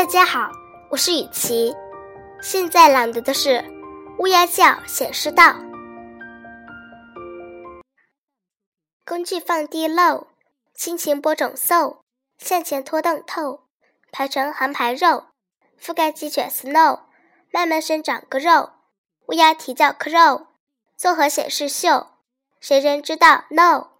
大家好，我是雨琪，现在朗读的是《乌鸦叫显示道》。工具放低漏，轻轻播种嗖，向前拖蹬透，排成横排肉，覆盖鸡犬 snow，慢慢生长个肉。乌鸦啼叫 crow，综合显示秀，谁人知道 no？